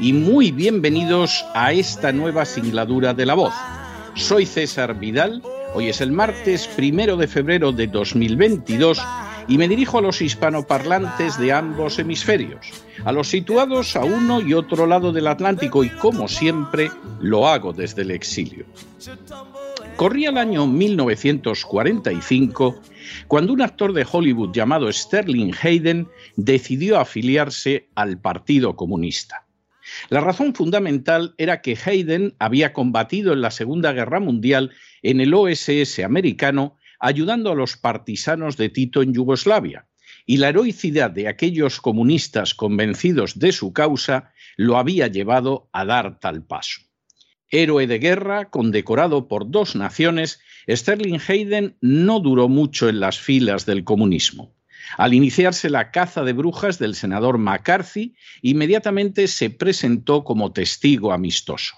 y muy bienvenidos a esta nueva singladura de la voz. Soy César Vidal, hoy es el martes primero de febrero de 2022 y me dirijo a los hispanoparlantes de ambos hemisferios, a los situados a uno y otro lado del Atlántico y como siempre lo hago desde el exilio. Corría el año 1945 cuando un actor de Hollywood llamado Sterling Hayden decidió afiliarse al Partido Comunista. La razón fundamental era que Hayden había combatido en la Segunda Guerra Mundial en el OSS americano ayudando a los partisanos de Tito en Yugoslavia, y la heroicidad de aquellos comunistas convencidos de su causa lo había llevado a dar tal paso. Héroe de guerra, condecorado por dos naciones, Sterling Hayden no duró mucho en las filas del comunismo. Al iniciarse la caza de brujas del senador McCarthy, inmediatamente se presentó como testigo amistoso.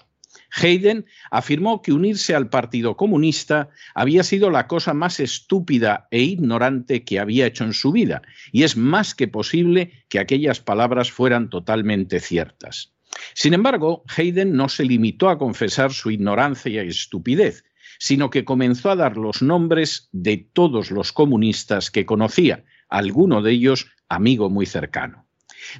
Hayden afirmó que unirse al Partido Comunista había sido la cosa más estúpida e ignorante que había hecho en su vida, y es más que posible que aquellas palabras fueran totalmente ciertas. Sin embargo, Hayden no se limitó a confesar su ignorancia y estupidez, sino que comenzó a dar los nombres de todos los comunistas que conocía, alguno de ellos amigo muy cercano.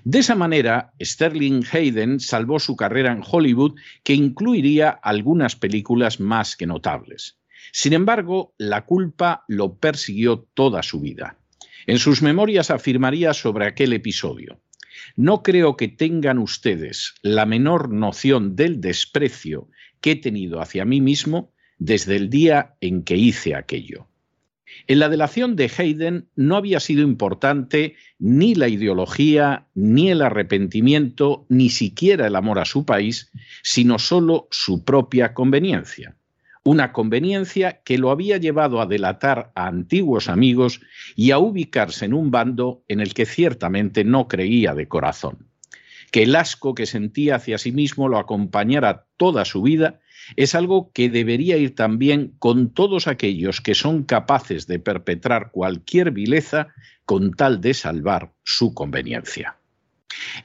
De esa manera, Sterling Hayden salvó su carrera en Hollywood, que incluiría algunas películas más que notables. Sin embargo, la culpa lo persiguió toda su vida. En sus memorias afirmaría sobre aquel episodio. No creo que tengan ustedes la menor noción del desprecio que he tenido hacia mí mismo desde el día en que hice aquello. En la delación de Hayden no había sido importante ni la ideología, ni el arrepentimiento, ni siquiera el amor a su país, sino solo su propia conveniencia. Una conveniencia que lo había llevado a delatar a antiguos amigos y a ubicarse en un bando en el que ciertamente no creía de corazón. Que el asco que sentía hacia sí mismo lo acompañara toda su vida es algo que debería ir también con todos aquellos que son capaces de perpetrar cualquier vileza con tal de salvar su conveniencia.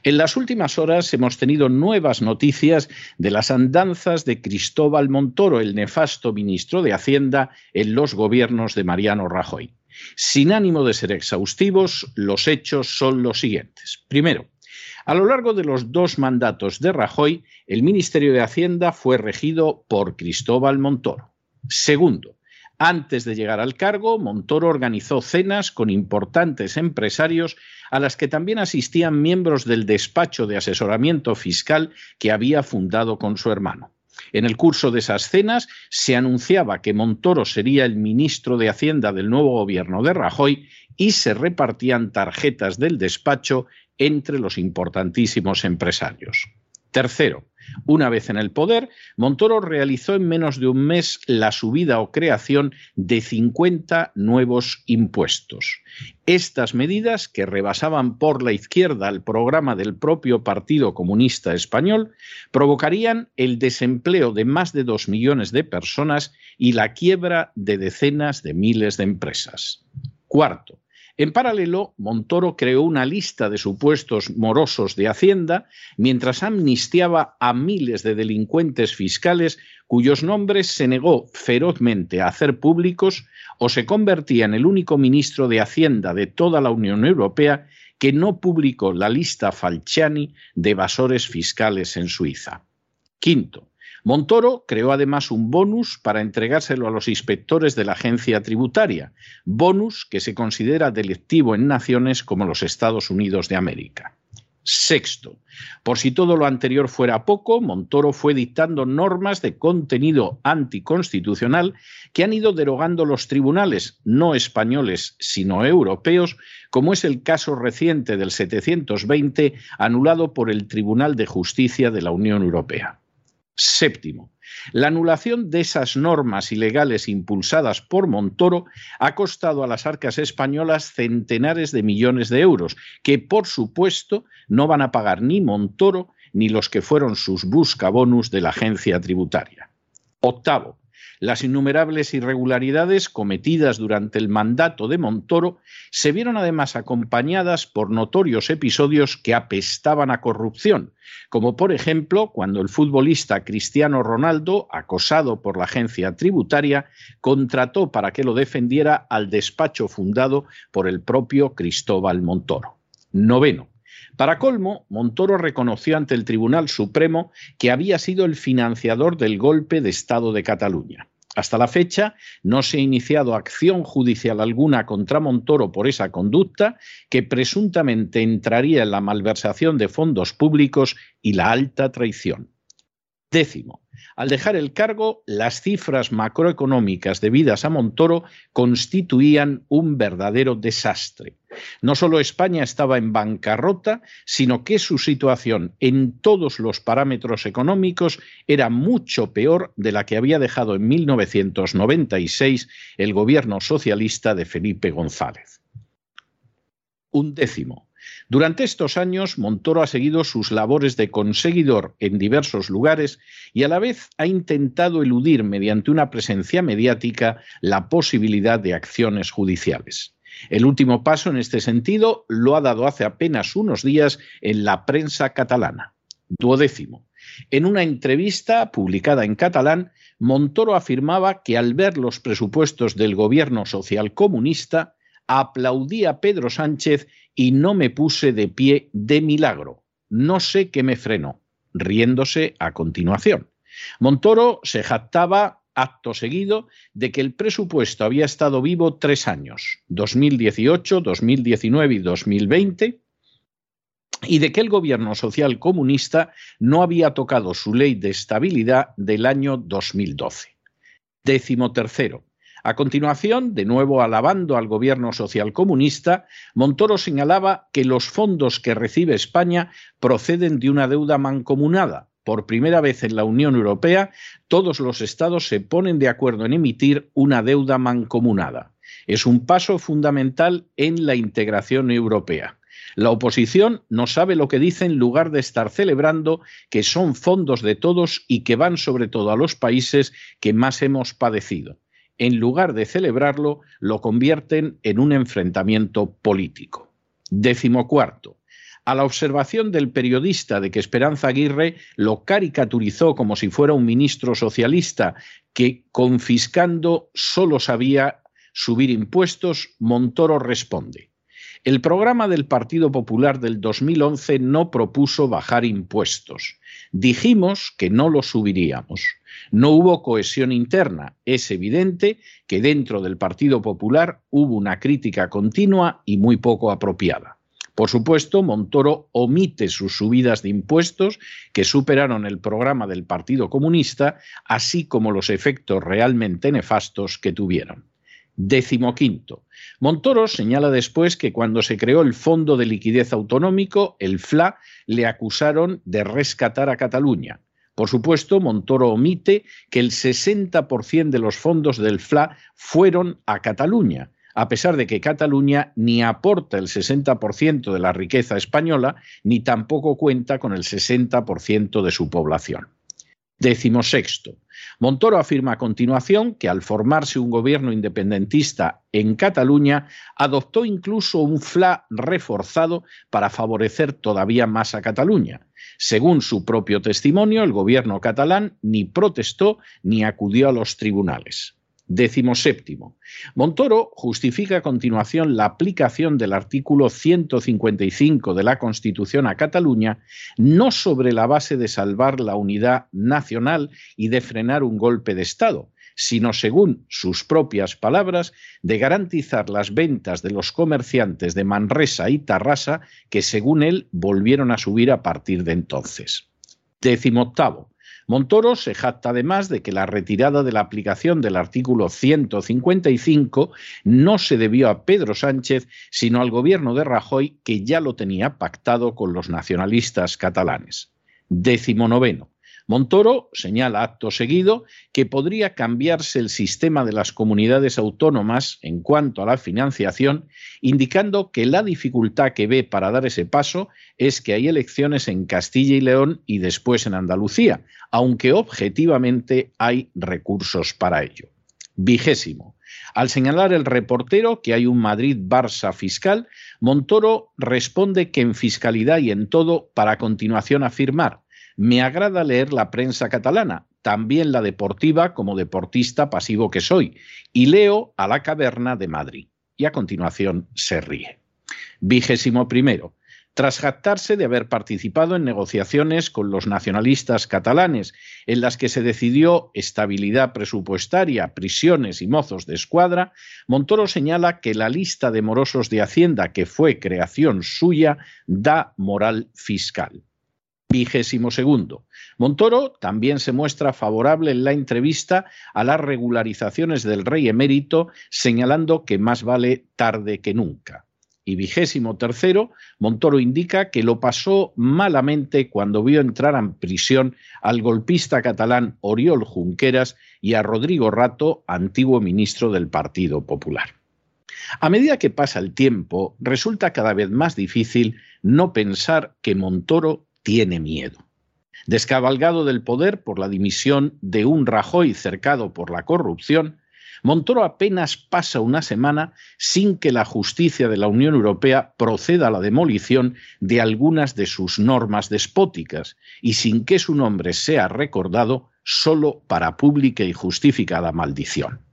En las últimas horas hemos tenido nuevas noticias de las andanzas de Cristóbal Montoro, el nefasto ministro de Hacienda en los gobiernos de Mariano Rajoy. Sin ánimo de ser exhaustivos, los hechos son los siguientes. Primero, a lo largo de los dos mandatos de Rajoy, el Ministerio de Hacienda fue regido por Cristóbal Montoro. Segundo, antes de llegar al cargo, Montoro organizó cenas con importantes empresarios a las que también asistían miembros del despacho de asesoramiento fiscal que había fundado con su hermano. En el curso de esas cenas se anunciaba que Montoro sería el ministro de Hacienda del nuevo gobierno de Rajoy y se repartían tarjetas del despacho entre los importantísimos empresarios. Tercero, una vez en el poder, Montoro realizó en menos de un mes la subida o creación de 50 nuevos impuestos. Estas medidas, que rebasaban por la izquierda el programa del propio Partido Comunista Español, provocarían el desempleo de más de dos millones de personas y la quiebra de decenas de miles de empresas. Cuarto, en paralelo, Montoro creó una lista de supuestos morosos de Hacienda mientras amnistiaba a miles de delincuentes fiscales cuyos nombres se negó ferozmente a hacer públicos o se convertía en el único ministro de Hacienda de toda la Unión Europea que no publicó la lista Falciani de evasores fiscales en Suiza. Quinto, Montoro creó además un bonus para entregárselo a los inspectores de la agencia tributaria, bonus que se considera delictivo en naciones como los Estados Unidos de América. Sexto, por si todo lo anterior fuera poco, Montoro fue dictando normas de contenido anticonstitucional que han ido derogando los tribunales, no españoles, sino europeos, como es el caso reciente del 720, anulado por el Tribunal de Justicia de la Unión Europea. Séptimo, la anulación de esas normas ilegales impulsadas por Montoro ha costado a las arcas españolas centenares de millones de euros, que por supuesto no van a pagar ni Montoro ni los que fueron sus buscabonus de la agencia tributaria. Octavo, las innumerables irregularidades cometidas durante el mandato de Montoro se vieron además acompañadas por notorios episodios que apestaban a corrupción, como por ejemplo cuando el futbolista Cristiano Ronaldo, acosado por la agencia tributaria, contrató para que lo defendiera al despacho fundado por el propio Cristóbal Montoro. Noveno. Para colmo, Montoro reconoció ante el Tribunal Supremo que había sido el financiador del golpe de Estado de Cataluña. Hasta la fecha no se ha iniciado acción judicial alguna contra Montoro por esa conducta que presuntamente entraría en la malversación de fondos públicos y la alta traición. Décimo, al dejar el cargo, las cifras macroeconómicas debidas a Montoro constituían un verdadero desastre. No solo España estaba en bancarrota, sino que su situación en todos los parámetros económicos era mucho peor de la que había dejado en 1996 el gobierno socialista de Felipe González. Un décimo. Durante estos años, Montoro ha seguido sus labores de conseguidor en diversos lugares y a la vez ha intentado eludir mediante una presencia mediática la posibilidad de acciones judiciales. El último paso en este sentido lo ha dado hace apenas unos días en la prensa catalana. Duodécimo. En una entrevista publicada en catalán, Montoro afirmaba que al ver los presupuestos del gobierno socialcomunista, aplaudía a Pedro Sánchez y no me puse de pie de milagro. No sé qué me frenó, riéndose a continuación. Montoro se jactaba acto seguido de que el presupuesto había estado vivo tres años, 2018, 2019 y 2020, y de que el gobierno social comunista no había tocado su ley de estabilidad del año 2012. Décimo tercero. A continuación, de nuevo alabando al gobierno socialcomunista, Montoro señalaba que los fondos que recibe España proceden de una deuda mancomunada. Por primera vez en la Unión Europea, todos los estados se ponen de acuerdo en emitir una deuda mancomunada. Es un paso fundamental en la integración europea. La oposición no sabe lo que dice en lugar de estar celebrando que son fondos de todos y que van sobre todo a los países que más hemos padecido en lugar de celebrarlo, lo convierten en un enfrentamiento político. Décimo cuarto. A la observación del periodista de que Esperanza Aguirre lo caricaturizó como si fuera un ministro socialista que confiscando solo sabía subir impuestos, Montoro responde. El programa del Partido Popular del 2011 no propuso bajar impuestos. Dijimos que no lo subiríamos. No hubo cohesión interna. Es evidente que dentro del Partido Popular hubo una crítica continua y muy poco apropiada. Por supuesto, Montoro omite sus subidas de impuestos que superaron el programa del Partido Comunista, así como los efectos realmente nefastos que tuvieron. Décimo quinto. Montoro señala después que cuando se creó el Fondo de Liquidez Autonómico, el FLA, le acusaron de rescatar a Cataluña. Por supuesto, Montoro omite que el 60% de los fondos del FLA fueron a Cataluña, a pesar de que Cataluña ni aporta el 60% de la riqueza española, ni tampoco cuenta con el 60% de su población. Décimo sexto. Montoro afirma a continuación que al formarse un gobierno independentista en Cataluña, adoptó incluso un FLA reforzado para favorecer todavía más a Cataluña. Según su propio testimonio, el gobierno catalán ni protestó ni acudió a los tribunales. Décimo séptimo. Montoro justifica a continuación la aplicación del artículo 155 de la Constitución a Cataluña no sobre la base de salvar la unidad nacional y de frenar un golpe de Estado, sino, según sus propias palabras, de garantizar las ventas de los comerciantes de Manresa y Tarrasa, que según él volvieron a subir a partir de entonces. Décimo octavo. Montoro se jacta además de que la retirada de la aplicación del artículo 155 no se debió a Pedro Sánchez, sino al gobierno de Rajoy, que ya lo tenía pactado con los nacionalistas catalanes. Décimo noveno. Montoro señala acto seguido que podría cambiarse el sistema de las comunidades autónomas en cuanto a la financiación, indicando que la dificultad que ve para dar ese paso es que hay elecciones en Castilla y León y después en Andalucía, aunque objetivamente hay recursos para ello. Vigésimo. Al señalar el reportero que hay un Madrid-Barça fiscal, Montoro responde que en fiscalidad y en todo, para continuación afirmar, me agrada leer la prensa catalana, también la deportiva como deportista pasivo que soy, y leo a la caverna de Madrid. Y a continuación se ríe. Vigésimo. Tras jactarse de haber participado en negociaciones con los nacionalistas catalanes, en las que se decidió estabilidad presupuestaria, prisiones y mozos de escuadra, Montoro señala que la lista de morosos de Hacienda, que fue creación suya, da moral fiscal. Vigésimo segundo. Montoro también se muestra favorable en la entrevista a las regularizaciones del rey emérito, señalando que más vale tarde que nunca. Y vigésimo tercero, Montoro indica que lo pasó malamente cuando vio entrar en prisión al golpista catalán Oriol Junqueras y a Rodrigo Rato, antiguo ministro del Partido Popular. A medida que pasa el tiempo, resulta cada vez más difícil no pensar que Montoro tiene miedo. Descabalgado del poder por la dimisión de un Rajoy cercado por la corrupción, Montoro apenas pasa una semana sin que la justicia de la Unión Europea proceda a la demolición de algunas de sus normas despóticas y sin que su nombre sea recordado solo para pública y justificada maldición.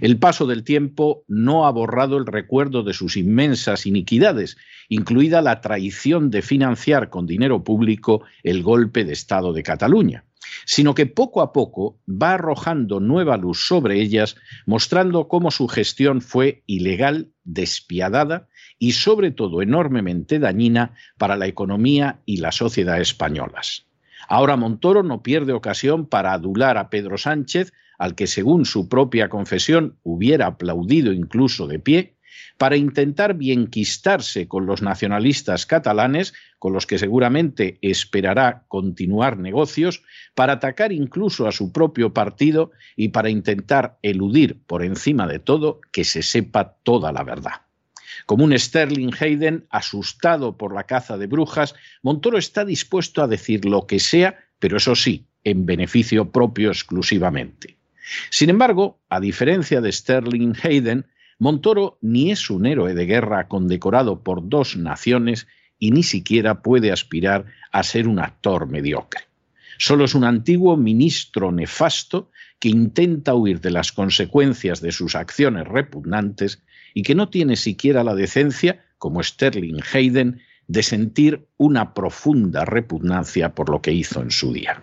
El paso del tiempo no ha borrado el recuerdo de sus inmensas iniquidades, incluida la traición de financiar con dinero público el golpe de Estado de Cataluña, sino que poco a poco va arrojando nueva luz sobre ellas, mostrando cómo su gestión fue ilegal, despiadada y sobre todo enormemente dañina para la economía y la sociedad españolas. Ahora Montoro no pierde ocasión para adular a Pedro Sánchez, al que según su propia confesión hubiera aplaudido incluso de pie, para intentar bienquistarse con los nacionalistas catalanes, con los que seguramente esperará continuar negocios, para atacar incluso a su propio partido y para intentar eludir por encima de todo que se sepa toda la verdad. Como un Sterling Hayden asustado por la caza de brujas, Montoro está dispuesto a decir lo que sea, pero eso sí, en beneficio propio exclusivamente. Sin embargo, a diferencia de Sterling Hayden, Montoro ni es un héroe de guerra condecorado por dos naciones y ni siquiera puede aspirar a ser un actor mediocre. Solo es un antiguo ministro nefasto que intenta huir de las consecuencias de sus acciones repugnantes y que no tiene siquiera la decencia, como Sterling Hayden, de sentir una profunda repugnancia por lo que hizo en su día.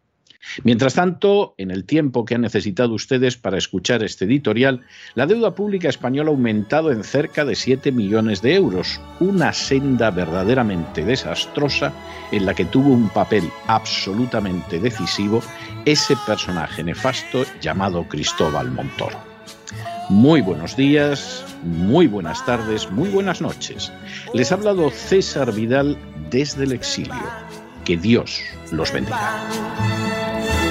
Mientras tanto, en el tiempo que han necesitado ustedes para escuchar este editorial, la deuda pública española ha aumentado en cerca de 7 millones de euros, una senda verdaderamente desastrosa en la que tuvo un papel absolutamente decisivo ese personaje nefasto llamado Cristóbal Montoro. Muy buenos días, muy buenas tardes, muy buenas noches. Les ha hablado César Vidal desde el exilio. Que Dios los bendiga.